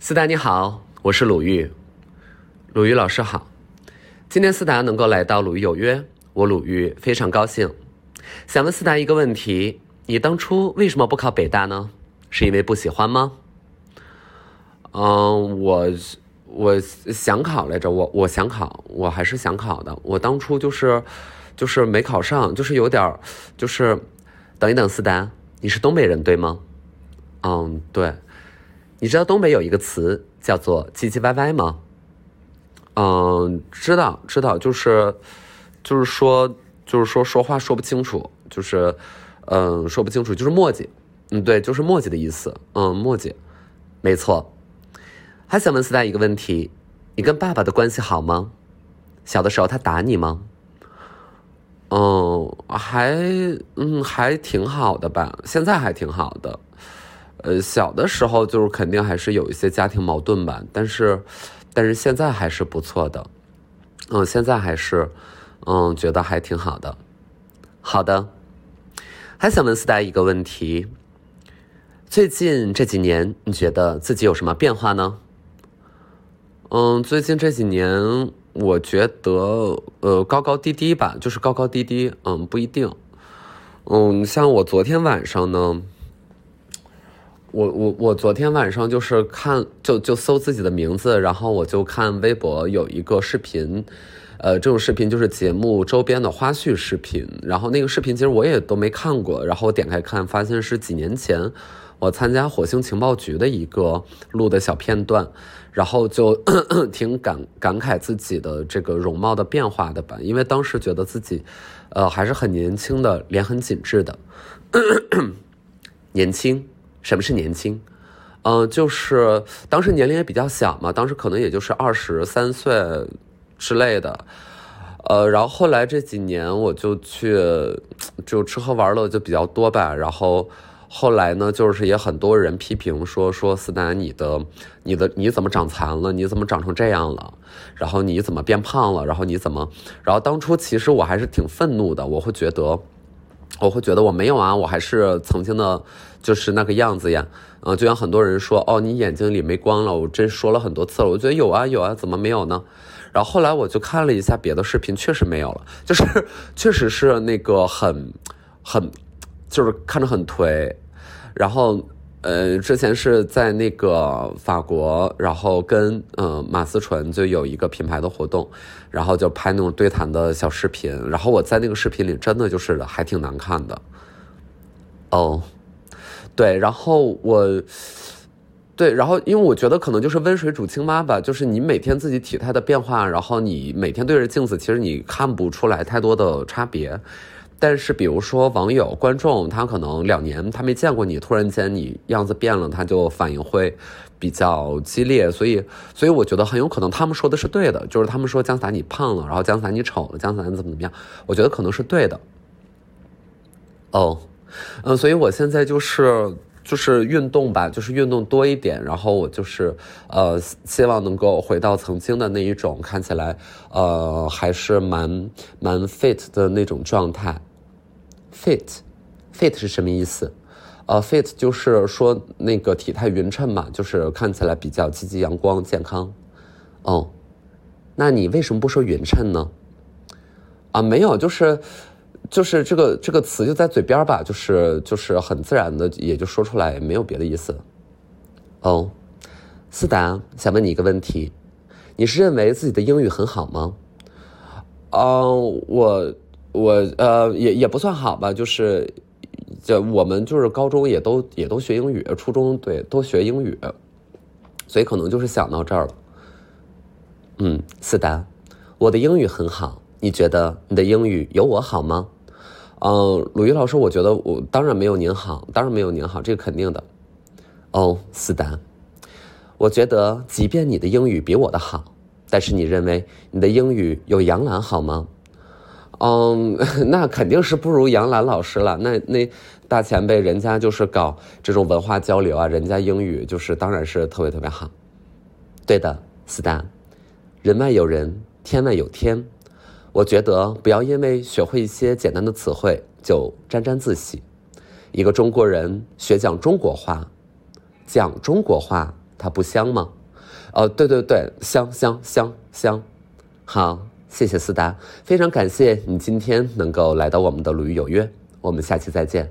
思达你好，我是鲁豫，鲁豫老师好。今天思达能够来到鲁豫有约，我鲁豫非常高兴。想问思达一个问题：你当初为什么不考北大呢？是因为不喜欢吗？嗯，我我想考来着，我我想考，我还是想考的。我当初就是就是没考上，就是有点就是等一等，思达，你是东北人对吗？嗯，对。你知道东北有一个词叫做“唧唧歪歪”吗？嗯，知道，知道，就是，就是说，就是说说话说不清楚，就是，嗯，说不清楚，就是磨叽，嗯，对，就是磨叽的意思，嗯，磨叽，没错。还想问四大一个问题：你跟爸爸的关系好吗？小的时候他打你吗？嗯，还，嗯，还挺好的吧，现在还挺好的。呃，小的时候就是肯定还是有一些家庭矛盾吧，但是，但是现在还是不错的，嗯，现在还是，嗯，觉得还挺好的。好的，还想问四大一个问题：最近这几年，你觉得自己有什么变化呢？嗯，最近这几年，我觉得呃高高低低吧，就是高高低低，嗯，不一定。嗯，像我昨天晚上呢。我我我昨天晚上就是看就就搜自己的名字，然后我就看微博有一个视频，呃，这种视频就是节目周边的花絮视频。然后那个视频其实我也都没看过，然后我点开看，发现是几年前我参加火星情报局的一个录的小片段，然后就 挺感感慨自己的这个容貌的变化的吧，因为当时觉得自己，呃，还是很年轻的，脸很紧致的，年轻。什么是年轻？嗯，就是当时年龄也比较小嘛，当时可能也就是二十三岁之类的。呃，然后后来这几年我就去就吃喝玩乐就比较多吧。然后后来呢，就是也很多人批评说说思南你的你的你怎么长残了？你怎么长成这样了？然后你怎么变胖了？然后你怎么？然后当初其实我还是挺愤怒的，我会觉得。我会觉得我没有啊，我还是曾经的，就是那个样子呀。嗯，就像很多人说，哦，你眼睛里没光了。我真说了很多次了，我觉得有啊有啊，怎么没有呢？然后后来我就看了一下别的视频，确实没有了，就是确实是那个很很，就是看着很颓，然后。呃，之前是在那个法国，然后跟嗯马思纯就有一个品牌的活动，然后就拍那种对谈的小视频，然后我在那个视频里真的就是还挺难看的。哦，对，然后我，对，然后因为我觉得可能就是温水煮青蛙吧，就是你每天自己体态的变化，然后你每天对着镜子，其实你看不出来太多的差别。但是，比如说网友、观众，他可能两年他没见过你，突然间你样子变了，他就反应会比较激烈。所以，所以我觉得很有可能他们说的是对的，就是他们说姜洒你胖了，然后姜洒你丑了，姜洒你怎么怎么样？我觉得可能是对的。哦，嗯，所以我现在就是就是运动吧，就是运动多一点，然后我就是呃，希望能够回到曾经的那一种看起来呃还是蛮蛮 fit 的那种状态。fit，fit 是什么意思？呃，fit 就是说那个体态匀称嘛，就是看起来比较积极、阳光、健康。哦，那你为什么不说匀称呢？啊，没有，就是就是这个这个词就在嘴边吧，就是就是很自然的也就说出来，没有别的意思。哦，思达想问你一个问题，你是认为自己的英语很好吗？嗯，我。我呃也也不算好吧，就是，就我们就是高中也都也都学英语，初中对都学英语，所以可能就是想到这儿了。嗯，思达，我的英语很好，你觉得你的英语有我好吗？嗯，鲁豫老师，我觉得我当然没有您好，当然没有您好，这个肯定的。哦，思达，我觉得即便你的英语比我的好，但是你认为你的英语有杨澜好吗？嗯，那肯定是不如杨澜老师了。那那大前辈，人家就是搞这种文化交流啊，人家英语就是当然是特别特别好。对的，斯丹，人外有人，天外有天。我觉得不要因为学会一些简单的词汇就沾沾自喜。一个中国人学讲中国话，讲中国话它不香吗？哦，对对对，香香香香。好，谢谢思达，非常感谢你今天能够来到我们的鲁豫有约，我们下期再见，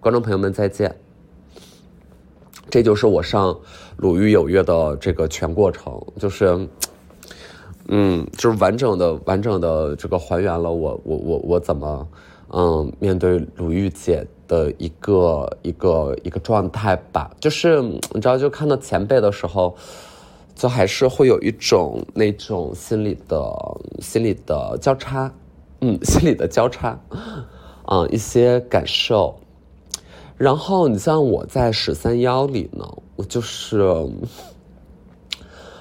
观众朋友们再见。这就是我上鲁豫有约的这个全过程，就是，嗯，就是完整的、完整的这个还原了我、我、我、我怎么，嗯，面对鲁豫姐的一个一个一个状态吧。就是你知道，就看到前辈的时候，就还是会有一种那种心理的、心理的交叉，嗯，心理的交叉，嗯，一些感受。然后你像我在十三幺里呢，我就是，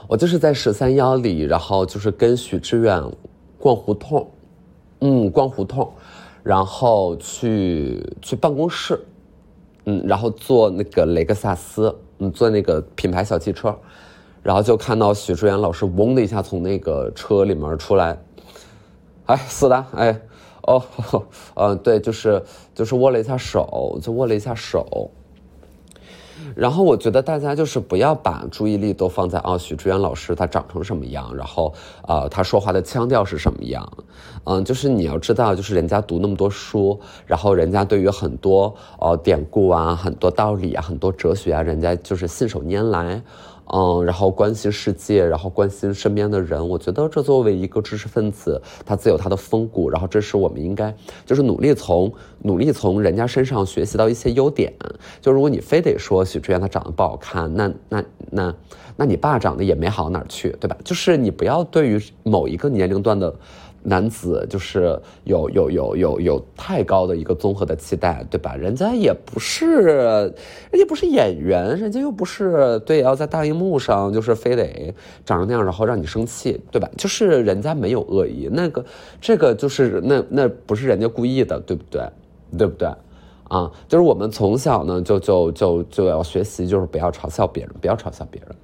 我就是在十三幺里，然后就是跟许志远逛胡同，嗯，逛胡同，然后去去办公室，嗯，然后坐那个雷克萨斯，嗯，坐那个品牌小汽车，然后就看到许志远老师嗡的一下从那个车里面出来，哎，是的，哎。哦，嗯，对，就是就是握了一下手，就握了一下手。然后我觉得大家就是不要把注意力都放在啊，许志远老师他长成什么样，然后啊，他说话的腔调是什么样，嗯，就是你要知道，就是人家读那么多书，然后人家对于很多呃典故啊、很多道理啊、很多哲学啊，人家就是信手拈来。嗯，然后关心世界，然后关心身边的人，我觉得这作为一个知识分子，他自有他的风骨，然后这是我们应该就是努力从努力从人家身上学习到一些优点。就如果你非得说许志远他长得不好看，那那那那你爸长得也没好哪儿去，对吧？就是你不要对于某一个年龄段的。男子就是有有有有有太高的一个综合的期待，对吧？人家也不是，人家不是演员，人家又不是对，要在大荧幕上就是非得长成那样，然后让你生气，对吧？就是人家没有恶意，那个这个就是那那不是人家故意的，对不对？对不对？啊，就是我们从小呢，就就就就要学习，就是不要嘲笑别人，不要嘲笑别人，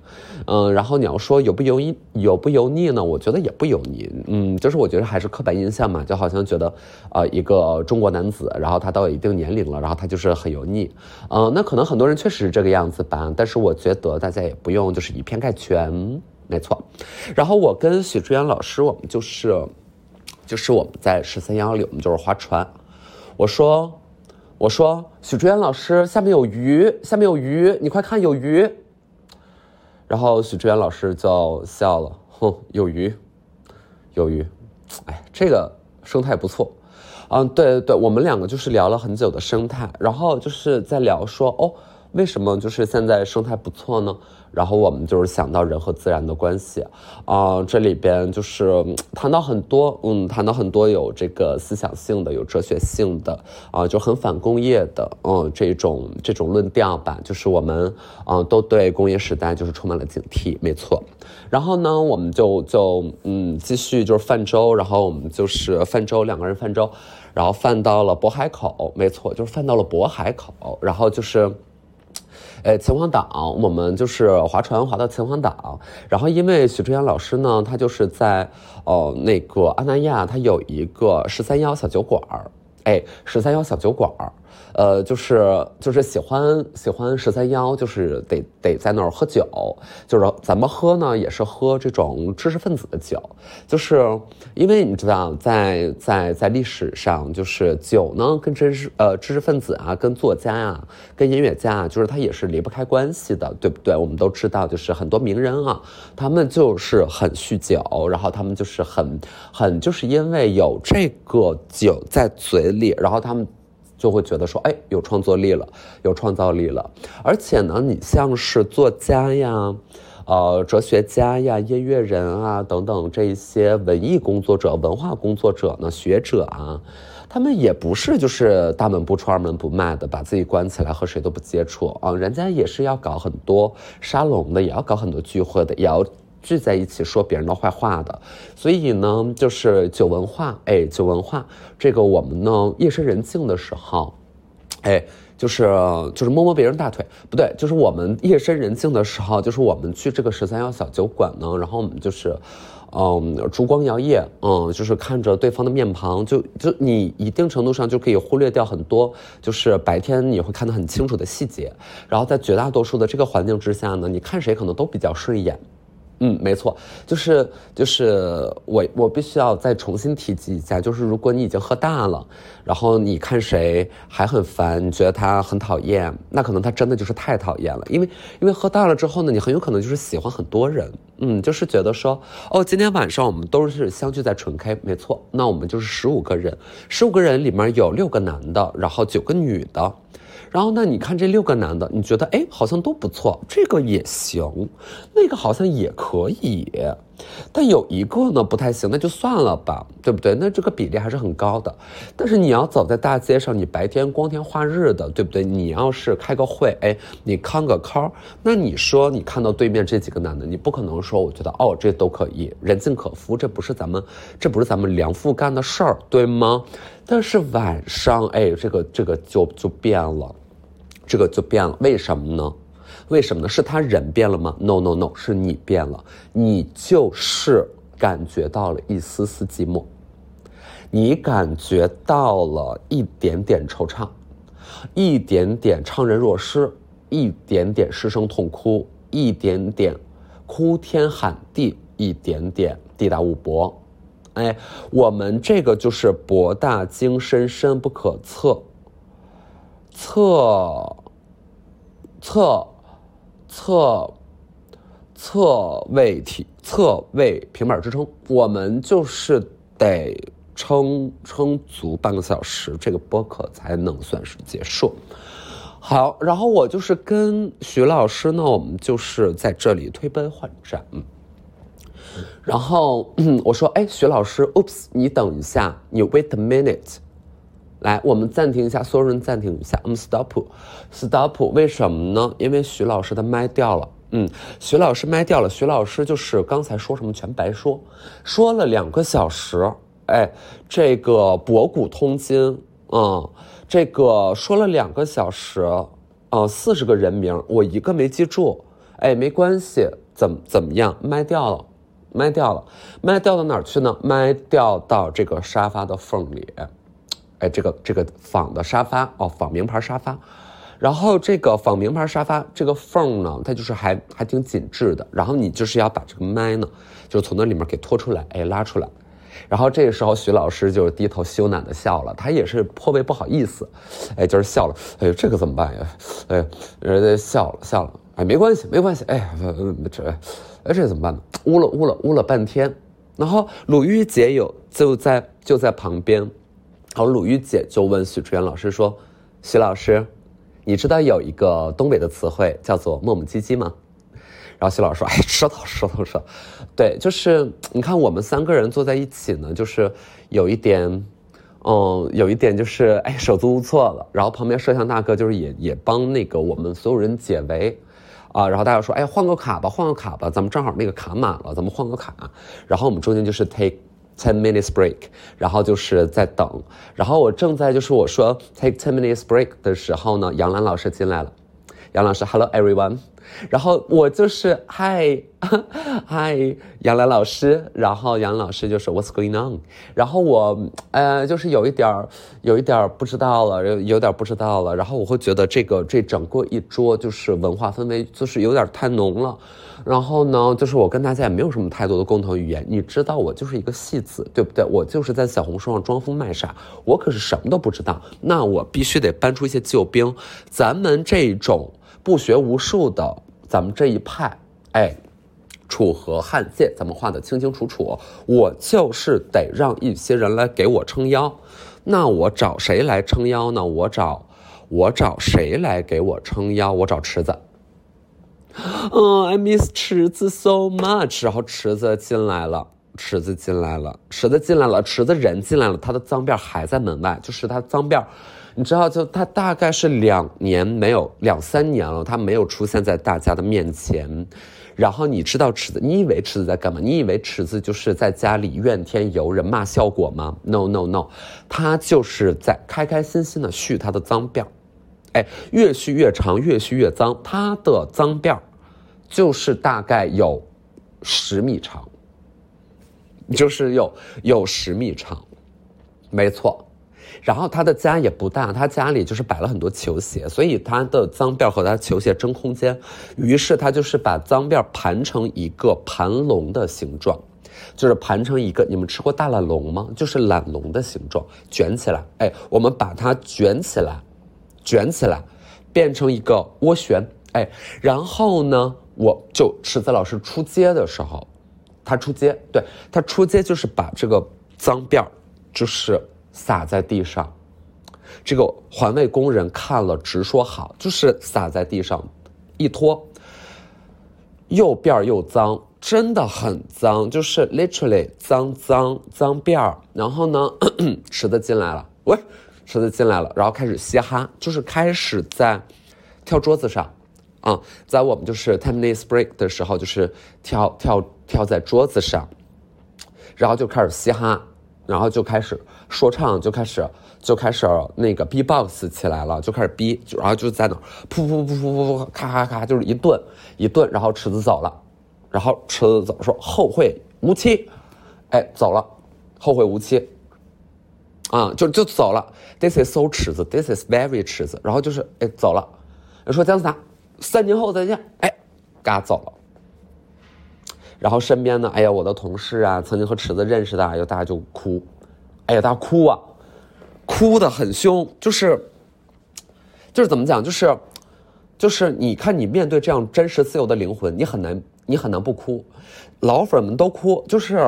嗯，然后你要说油不油腻，油不油腻呢？我觉得也不油腻，嗯，就是我觉得还是刻板印象嘛，就好像觉得，呃，一个中国男子，然后他到一定年龄了，然后他就是很油腻，嗯，那可能很多人确实是这个样子吧，但是我觉得大家也不用就是以偏概全，没错。然后我跟许志远老师，我们就是，就是我们在十三幺里，我们就是划船，我说。我说许志远老师，下面有鱼，下面有鱼，你快看有鱼。然后许志远老师就笑了，哼，有鱼，有鱼，哎，这个生态不错，嗯，对对对，我们两个就是聊了很久的生态，然后就是在聊说，哦，为什么就是现在生态不错呢？然后我们就是想到人和自然的关系，啊，这里边就是谈到很多，嗯，谈到很多有这个思想性的、有哲学性的，啊，就很反工业的，嗯，这种这种论调吧，就是我们，嗯，都对工业时代就是充满了警惕，没错。然后呢，我们就就嗯继续就是泛舟，然后我们就是泛舟，两个人泛舟，然后泛到了渤海口，没错，就是泛到了渤海口，然后就是。哎，秦皇岛，我们就是划船划到秦皇岛，然后因为许志远老师呢，他就是在哦那个阿那亚，他有一个十三幺小酒馆儿，哎，十三幺小酒馆儿。呃，就是就是喜欢喜欢十三幺，就是得得在那儿喝酒，就是咱们喝呢也是喝这种知识分子的酒，就是因为你知道，在在在历史上，就是酒呢跟知识呃知识分子啊，跟作家啊，跟音乐家啊，就是他也是离不开关系的，对不对？我们都知道，就是很多名人啊，他们就是很酗酒，然后他们就是很很就是因为有这个酒在嘴里，然后他们。就会觉得说，哎，有创作力了，有创造力了。而且呢，你像是作家呀，呃，哲学家呀，音乐人啊等等这一些文艺工作者、文化工作者呢，学者啊，他们也不是就是大门不出二门不迈的，把自己关起来和谁都不接触啊。人家也是要搞很多沙龙的，也要搞很多聚会的，也要。聚在一起说别人的坏话的，所以呢，就是酒文化，哎，酒文化这个我们呢夜深人静的时候，哎，就是就是摸摸别人大腿，不对，就是我们夜深人静的时候，就是我们去这个十三幺小酒馆呢，然后我们就是，嗯，烛光摇曳，嗯，就是看着对方的面庞，就就你一定程度上就可以忽略掉很多，就是白天你会看得很清楚的细节，然后在绝大多数的这个环境之下呢，你看谁可能都比较顺眼。嗯，没错，就是就是我我必须要再重新提及一下，就是如果你已经喝大了，然后你看谁还很烦，你觉得他很讨厌，那可能他真的就是太讨厌了，因为因为喝大了之后呢，你很有可能就是喜欢很多人，嗯，就是觉得说哦，今天晚上我们都是相聚在纯 K，没错，那我们就是十五个人，十五个人里面有六个男的，然后九个女的。然后那你看这六个男的，你觉得哎好像都不错，这个也行，那个好像也可以，但有一个呢不太行，那就算了吧，对不对？那这个比例还是很高的。但是你要走在大街上，你白天光天化日的，对不对？你要是开个会，哎，你康个康那你说你看到对面这几个男的，你不可能说我觉得哦这都可以，人尽可夫，这不是咱们这不是咱们良妇干的事儿，对吗？但是晚上，哎，这个这个就就变了。这个就变了，为什么呢？为什么呢？是他人变了吗？No No No，是你变了，你就是感觉到了一丝丝寂寞，你感觉到了一点点惆怅，一点点怅然若失，一点点失声痛哭，一点点哭天喊地，一点点地大物博。哎，我们这个就是博大精深，深不可测，测。侧侧侧位体侧位平板支撑，我们就是得撑撑足半个小时，这个播客才能算是结束。好，然后我就是跟徐老师呢，我们就是在这里推杯换盏。然后我说：“哎，徐老师，Oops，你等一下，你 wait a minute。”来，我们暂停一下，所有人暂停一下。我们 stop，stop，为什么呢？因为徐老师的麦掉了。嗯，徐老师麦掉了。徐老师就是刚才说什么全白说，说了两个小时。哎，这个博古通今，嗯，这个说了两个小时，啊，四十个人名，我一个没记住。哎，没关系，怎怎么样？麦掉了，麦掉了，麦掉到哪儿去呢？麦掉到这个沙发的缝里。哎，这个这个仿的沙发哦，仿名牌沙发，然后这个仿名牌沙发这个缝呢，它就是还还挺紧致的。然后你就是要把这个麦呢，就从那里面给拖出来，哎，拉出来。然后这个时候徐老师就低头羞赧的笑了，他也是颇为不好意思，哎，就是笑了。哎，这个怎么办呀？哎，人家笑了笑了，哎，没关系没关系，哎，这，哎，这怎么办呢？呜了呜了呜了半天，然后鲁豫姐有就在就在旁边。然后鲁豫姐就问许志远老师说：“徐老师，你知道有一个东北的词汇叫做磨磨唧唧吗？”然后徐老师说：“哎，知道，知道，知道。对，就是你看我们三个人坐在一起呢，就是有一点，嗯，有一点就是哎手足无措了。然后旁边摄像大哥就是也也帮那个我们所有人解围，啊，然后大家说：哎，换个卡吧，换个卡吧，咱们正好那个卡满了，咱们换个卡。然后我们中间就是 take。Ten minutes break，然后就是在等，然后我正在就是我说 take ten minutes break 的时候呢，杨澜老师进来了，杨老师，Hello everyone。然后我就是嗨嗨，杨澜老师，然后杨老师就说 What's going on？然后我呃就是有一点儿有一点儿不知道了，有有点不知道了。然后我会觉得这个这整个一桌就是文化氛围就是有点太浓了。然后呢，就是我跟大家也没有什么太多的共同语言。你知道我就是一个戏子，对不对？我就是在小红书上装疯卖傻，我可是什么都不知道。那我必须得搬出一些救兵，咱们这种。不学无术的，咱们这一派，哎，楚河汉界，咱们画的清清楚楚。我就是得让一些人来给我撑腰，那我找谁来撑腰呢？我找，我找谁来给我撑腰？我找池子。嗯，I miss 池子 so much。然后池子进来了，池子进来了，池子进来了，池子人进来了，他的脏辫还在门外，就是他脏辫。你知道，就他大概是两年没有两三年了，他没有出现在大家的面前。然后你知道池子，你以为池子在干嘛？你以为池子就是在家里怨天尤人骂效果吗？No No No，他就是在开开心心的续他的脏辫哎，越续越长，越续越脏。他的脏辫就是大概有十米长，就是有有十米长，没错。然后他的家也不大，他家里就是摆了很多球鞋，所以他的脏辫和他球鞋争空间。于是他就是把脏辫盘成一个盘龙的形状，就是盘成一个。你们吃过大懒龙吗？就是懒龙的形状，卷起来。哎，我们把它卷起来，卷起来，变成一个涡旋。哎，然后呢，我就池子老师出街的时候，他出街，对他出街就是把这个脏辫就是。撒在地上，这个环卫工人看了直说好，就是撒在地上，一拖，又辫又脏，真的很脏，就是 literally 脏脏脏辫儿。然后呢，池子进来了，喂，池子进来了，然后开始嘻哈，就是开始在跳桌子上，啊，在我们就是 ten minutes break 的时候，就是跳跳跳在桌子上，然后就开始嘻哈。然后就开始说唱，就开始就开始那个 B box 起来了，就开始 B，然后就在那噗噗噗噗噗噗，咔咔咔，就是一顿一顿，然后池子走了，然后池子走说后会无期，哎走了，后会无期，啊就就走了，This is so 池子，This is very 池子，然后就是哎走了，说姜思达三年后再见，哎，嘎走了。然后身边呢，哎呀，我的同事啊，曾经和池子认识的，哎呦，大家就哭，哎呀，大哭啊，哭的很凶，就是，就是怎么讲，就是，就是你看你面对这样真实自由的灵魂，你很难，你很难不哭，老粉们都哭，就是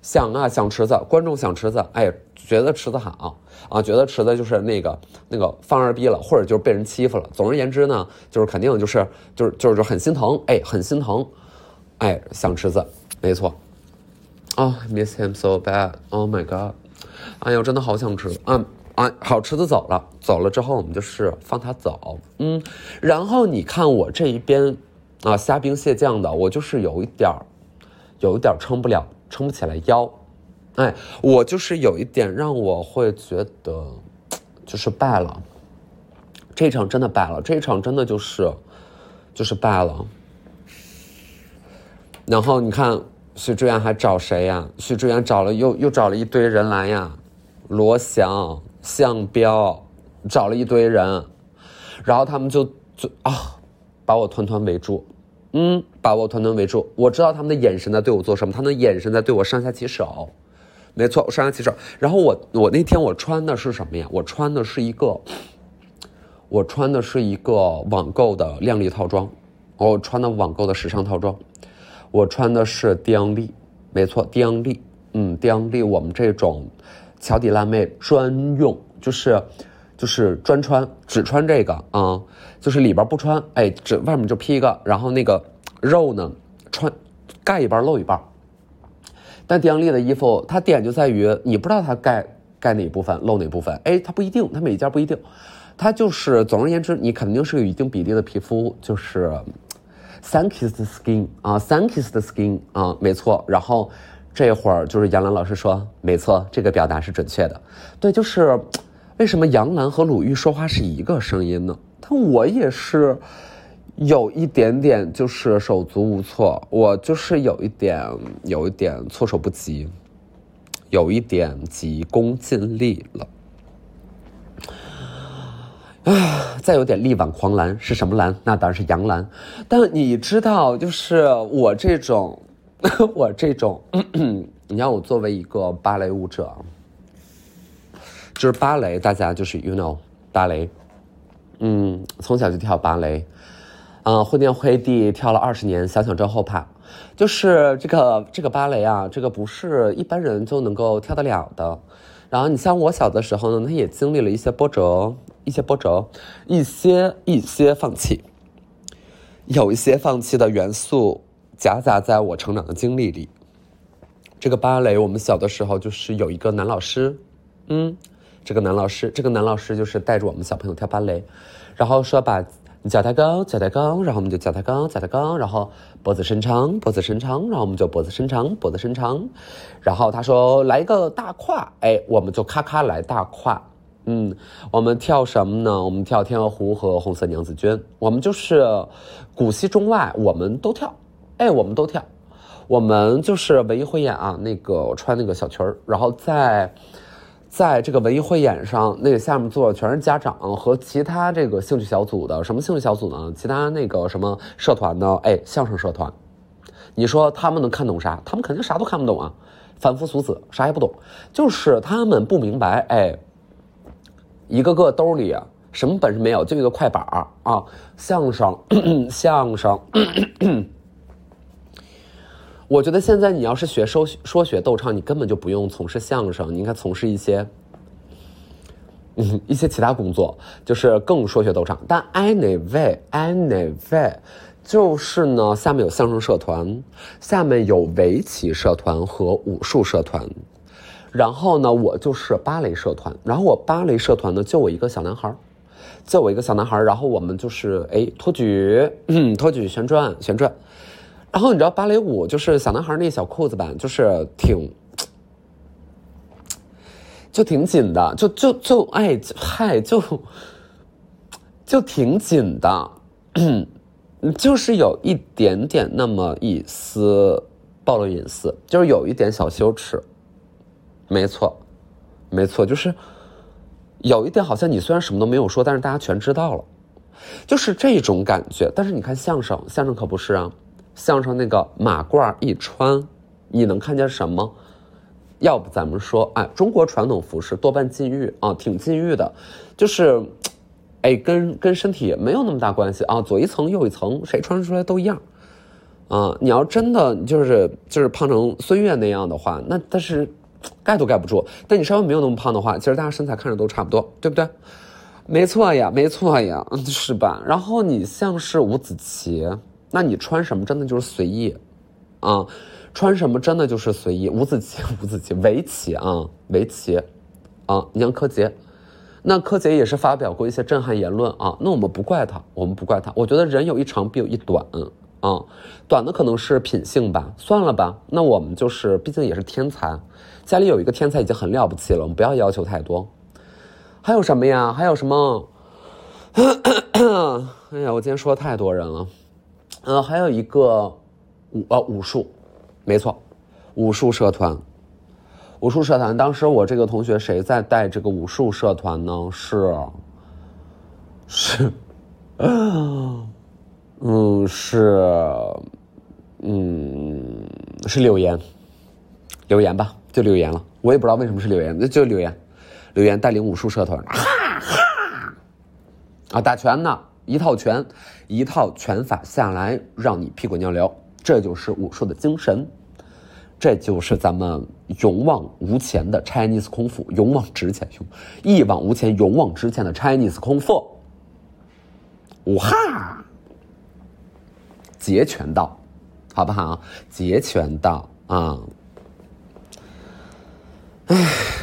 想啊想池子，观众想池子，哎，觉得池子好啊，觉得池子就是那个那个放二逼了，或者就是被人欺负了，总而言之呢，就是肯定就是就是就是就很心疼，哎，很心疼。哎，想池子，没错。哦，miss him so bad. Oh my god. 哎呦，真的好想吃。嗯啊，好吃的走了，走了之后我们就是放他走。嗯，然后你看我这一边啊，虾兵蟹将的，我就是有一点儿，有一点儿撑不了，撑不起来腰。哎，我就是有一点让我会觉得，就是败了。这场真的败了，这一场真的就是，就是败了。然后你看，许志远还找谁呀？许志远找了又又找了一堆人来呀，罗翔、向彪，找了一堆人，然后他们就就啊，把我团团围住，嗯，把我团团围住。我知道他们的眼神在对我做什么，他们的眼神在对我上下其手，没错，上下其手。然后我我那天我穿的是什么呀？我穿的是一个，我穿的是一个网购的靓丽套装，我穿的网购的时尚套装。我穿的是迪昂利，没错，迪昂利，嗯，迪昂利，我们这种乔底辣妹专用，就是就是专穿，只穿这个啊，就是里边不穿，哎，这外面就披一个，然后那个肉呢，穿盖一半露一半。但迪昂利的衣服，它点就在于你不知道它盖盖哪部分，露哪部分，哎，它不一定，它每一件不一定，它就是总而言之，你肯定是有一定比例的皮肤，就是。Thanks the skin 啊，Thanks the skin 啊，没错。然后这会儿就是杨澜老师说，没错，这个表达是准确的。对，就是为什么杨澜和鲁豫说话是一个声音呢？但我也是有一点点就是手足无措，我就是有一点有一点措手不及，有一点急功近利了。啊，再有点力挽狂澜是什么澜？那当然是杨澜。但你知道，就是我这种，我这种，你让我作为一个芭蕾舞者，就是芭蕾，大家就是 you know 芭蕾，嗯，从小就跳芭蕾，嗯，昏天黑地跳了二十年，想想真后怕。就是这个这个芭蕾啊，这个不是一般人就能够跳得了的。然后你像我小的时候呢，他也经历了一些波折。一些波折，一些一些放弃，有一些放弃的元素夹杂在我成长的经历里。这个芭蕾，我们小的时候就是有一个男老师，嗯，这个男老师，这个男老师就是带着我们小朋友跳芭蕾，然后说把脚抬高，脚抬高，然后我们就脚抬高，脚抬高，然后脖子伸长，脖子伸长，然后我们就脖子伸长，脖子伸长，然后他说来一个大胯，哎，我们就咔咔来大胯。嗯，我们跳什么呢？我们跳天鹅湖和红色娘子军。我们就是古稀中外，我们都跳。哎，我们都跳。我们就是文艺汇演啊，那个穿那个小裙儿，然后在在这个文艺汇演上，那个下面坐的全是家长和其他这个兴趣小组的。什么兴趣小组呢？其他那个什么社团呢？哎，相声社团。你说他们能看懂啥？他们肯定啥都看不懂啊，凡夫俗子，啥也不懂。就是他们不明白，哎，一个个兜里什么本事没有，就一个快板啊，相声，相声。我觉得现在你要是学说说学逗唱，你根本就不用从事相声，你应该从事一些，嗯，一些其他工作，就是更说学逗唱。但 anyway，anyway，就是呢，下面有相声社团，下面有围棋社团和武术社团，然后呢，我就是芭蕾社团，然后我芭蕾社团呢，就我一个小男孩就我一个小男孩然后我们就是哎托举，托举旋转旋转。然后你知道芭蕾舞就是小男孩那小裤子吧，就是挺，就挺紧的，就就就哎嗨，就就挺紧的，就是有一点点那么一丝暴露隐私，就是有一点小羞耻。没错，没错，就是有一点好像你虽然什么都没有说，但是大家全知道了，就是这种感觉。但是你看相声，相声可不是啊。相声那个马褂一穿，你能看见什么？要不咱们说，哎，中国传统服饰多半禁欲啊，挺禁欲的，就是，哎，跟跟身体没有那么大关系啊，左一层右一层，谁穿出来都一样，啊，你要真的就是就是胖成孙悦那样的话，那但是盖都盖不住。但你稍微没有那么胖的话，其实大家身材看着都差不多，对不对？没错呀，没错呀，是吧？然后你像是伍子棋。那你穿什么真的就是随意，啊，穿什么真的就是随意。五子棋，五子棋，围棋啊，围棋，啊，你像柯洁，那柯洁也是发表过一些震撼言论啊。那我们不怪他，我们不怪他。我觉得人有一长必有一短，啊，短的可能是品性吧，算了吧。那我们就是，毕竟也是天才，家里有一个天才已经很了不起了，我们不要要求太多。还有什么呀？还有什么？咳咳咳哎呀，我今天说太多人了。呃，还有一个武呃武术，没错，武术社团，武术社团。当时我这个同学谁在带这个武术社团呢？是是，嗯是，嗯是柳岩，柳岩吧，就柳岩了。我也不知道为什么是柳岩，那就柳岩，柳岩带领武术社团，哈 哈啊打拳呢。一套拳，一套拳法下来，让你屁滚尿流。这就是武术的精神，这就是咱们勇往无前的 Chinese 功夫，勇往直前，勇一往无前，勇往直前的 Chinese 功夫。五哈，截拳道，好不好？截拳道啊，唉。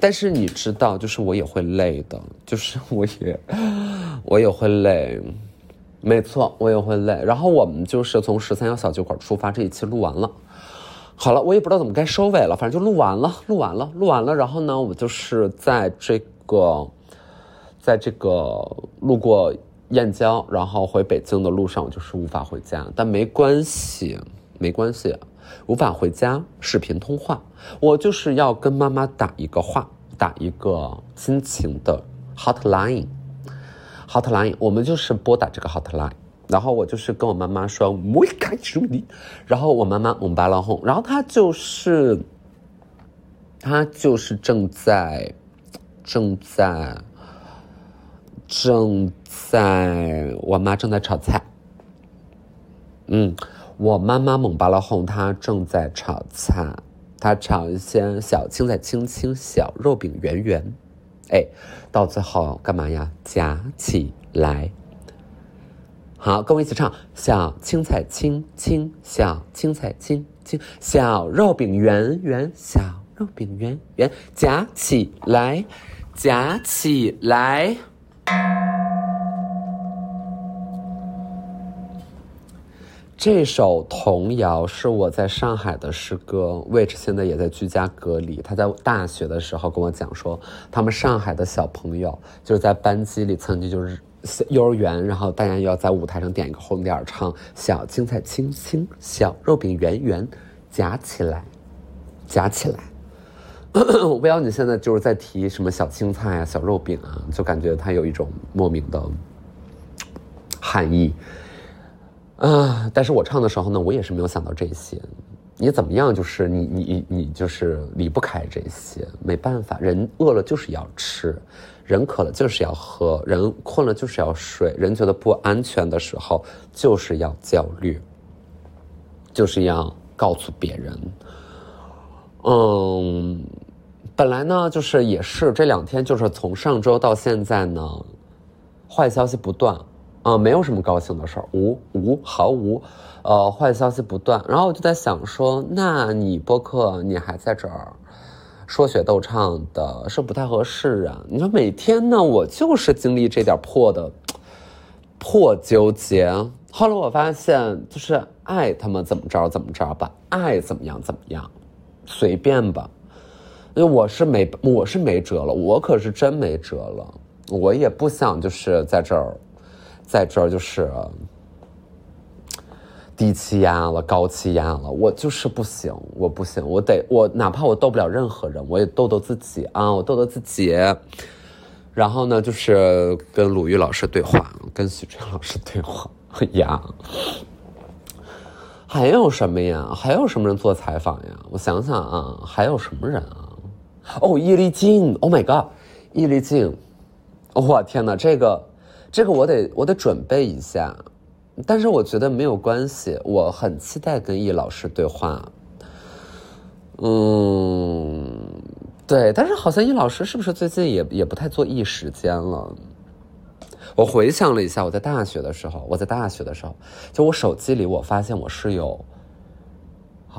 但是你知道，就是我也会累的，就是 我也，我也会累，没错，我也会累。然后我们就是从十三幺小酒馆出发，这一期录完了，好了，我也不知道怎么该收尾了，反正就录完了，录完了，录完了。然后呢，我就是在这个，在这个路过燕郊，然后回北京的路上，我就是无法回家，但没关系，没关系。无法回家，视频通话，我就是要跟妈妈打一个话，打一个亲情的 hotline，hotline，我们就是拨打这个 hotline，然后我就是跟我妈妈说，我开始你，然后我妈妈蒙巴拉哄，然后她就是，她就是正在，正在，正在，我妈正在炒菜，嗯。我妈妈蒙巴拉哄，她正在炒菜，她炒一些小青菜青青，小肉饼圆圆，哎，到最后干嘛呀？夹起来。好，跟我一起唱：小青菜青青，小青菜青青，小肉饼圆圆，小肉饼圆圆，夹起来，夹起来。这首童谣是我在上海的师哥，which 现在也在居家隔离。他在大学的时候跟我讲说，他们上海的小朋友就是在班级里曾经就是幼儿园，然后大家要在舞台上点一个红点儿，唱小青菜青青，小肉饼圆圆，夹起来，夹起来。我不知道你现在就是在提什么小青菜啊、小肉饼啊，就感觉它有一种莫名的含义。啊！但是我唱的时候呢，我也是没有想到这些。你怎么样？就是你你你就是离不开这些，没办法。人饿了就是要吃，人渴了就是要喝，人困了就是要睡，人觉得不安全的时候就是要焦虑，就是要告诉别人。嗯，本来呢，就是也是这两天，就是从上周到现在呢，坏消息不断。啊，没有什么高兴的事儿，无无毫无，呃，坏消息不断。然后我就在想说，那你播客你还在这儿说学逗唱的，是不太合适啊。你说每天呢，我就是经历这点破的破纠结。后来我发现，就是爱他们怎么着怎么着吧，爱怎么样怎么样，随便吧。因为我是没我是没辙了，我可是真没辙了，我也不想就是在这儿。在这儿就是低气压了，高气压了，我就是不行，我不行，我得我哪怕我逗不了任何人，我也逗逗自己啊，我逗逗自己。然后呢，就是跟鲁豫老师对话，跟许春老师对话呀。还有什么呀？还有什么人做采访呀？我想想啊，还有什么人啊？哦，易立竞，Oh my God，易立竞，我天哪，这个。这个我得我得准备一下，但是我觉得没有关系，我很期待跟易老师对话。嗯，对，但是好像易老师是不是最近也也不太做易时间了？我回想了一下，我在大学的时候，我在大学的时候，就我手机里我发现我是有，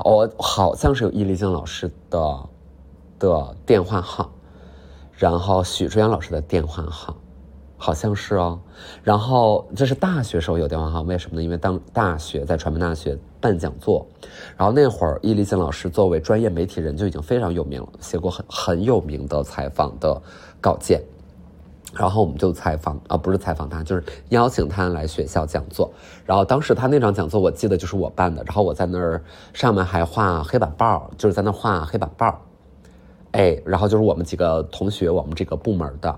我好像是有易立竞老师的的电话号，然后许志远老师的电话号。好像是哦，然后这是大学时候有电话号，为什么呢？因为当大学在传媒大学办讲座，然后那会儿易立竞老师作为专业媒体人就已经非常有名了，写过很很有名的采访的稿件，然后我们就采访啊，不是采访他，就是邀请他来学校讲座。然后当时他那场讲座我记得就是我办的，然后我在那儿上面还画黑板报，就是在那画黑板报，哎，然后就是我们几个同学，我们这个部门的。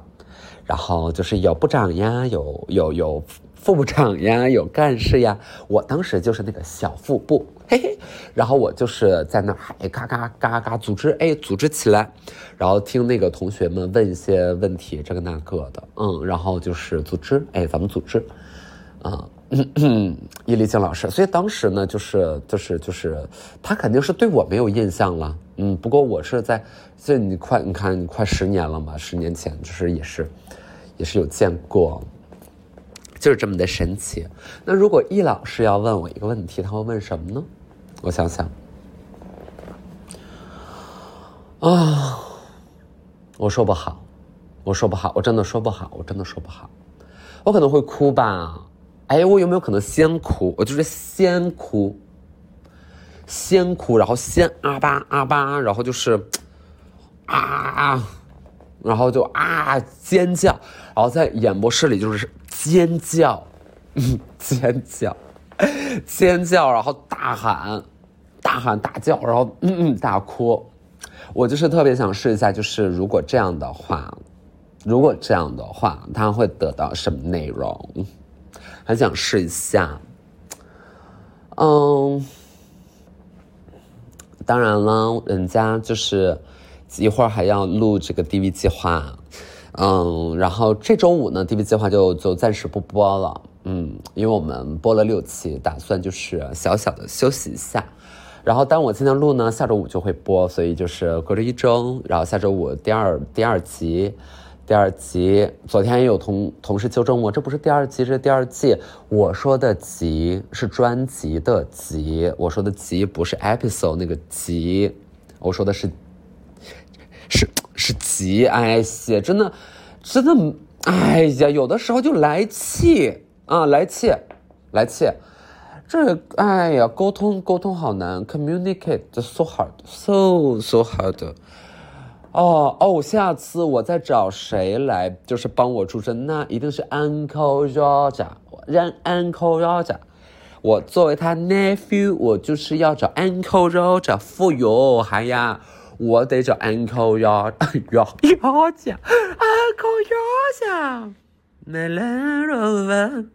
然后就是有部长呀，有有有副部长呀，有干事呀。我当时就是那个小副部，嘿嘿。然后我就是在那儿，哎，嘎嘎嘎嘎组织，哎，组织起来。然后听那个同学们问一些问题，这个那个的，嗯。然后就是组织，哎，咱们组织，啊，易立竞老师。所以当时呢，就是就是就是他肯定是对我没有印象了，嗯。不过我是在，这你快你看你快十年了嘛，十年前就是也是。也是有见过，就是这么的神奇。那如果易老师要问我一个问题，他会问什么呢？我想想，啊，我说不好，我说不好，我真的说不好，我真的说不好。我可能会哭吧？哎，我有没有可能先哭？我就是先哭，先哭，然后先啊吧啊吧，然后就是啊。然后就啊尖叫，然后在演播室里就是尖叫，尖叫，尖叫，然后大喊，大喊大叫，然后嗯嗯大哭。我就是特别想试一下，就是如果这样的话，如果这样的话，他会得到什么内容？很想试一下。嗯，当然了，人家就是。一会儿还要录这个 DV 计划，嗯，然后这周五呢，DV 计划就就暂时不播了，嗯，因为我们播了六期，打算就是小小的休息一下。然后当我今天录呢，下周五就会播，所以就是隔着一周，然后下周五第二第二集，第二集。昨天也有同同事纠正我，这不是第二集，这是第二季。我说的集是专辑的集，我说的集不是 episode 那个集，我说的是。是是集，哎呀，真的，真的，哎呀，有的时候就来气啊，来气，来气，这哎呀，沟通沟通好难，communicate so hard，so so hard。哦哦，下次我再找谁来，就是帮我助阵，那一定是 Uncle Roger，让 Uncle Roger。我作为他 nephew，我就是要找 Uncle Roger 富有，还呀，我得找 Uncle Roger，Roger，Uncle Roger，My Land Rover。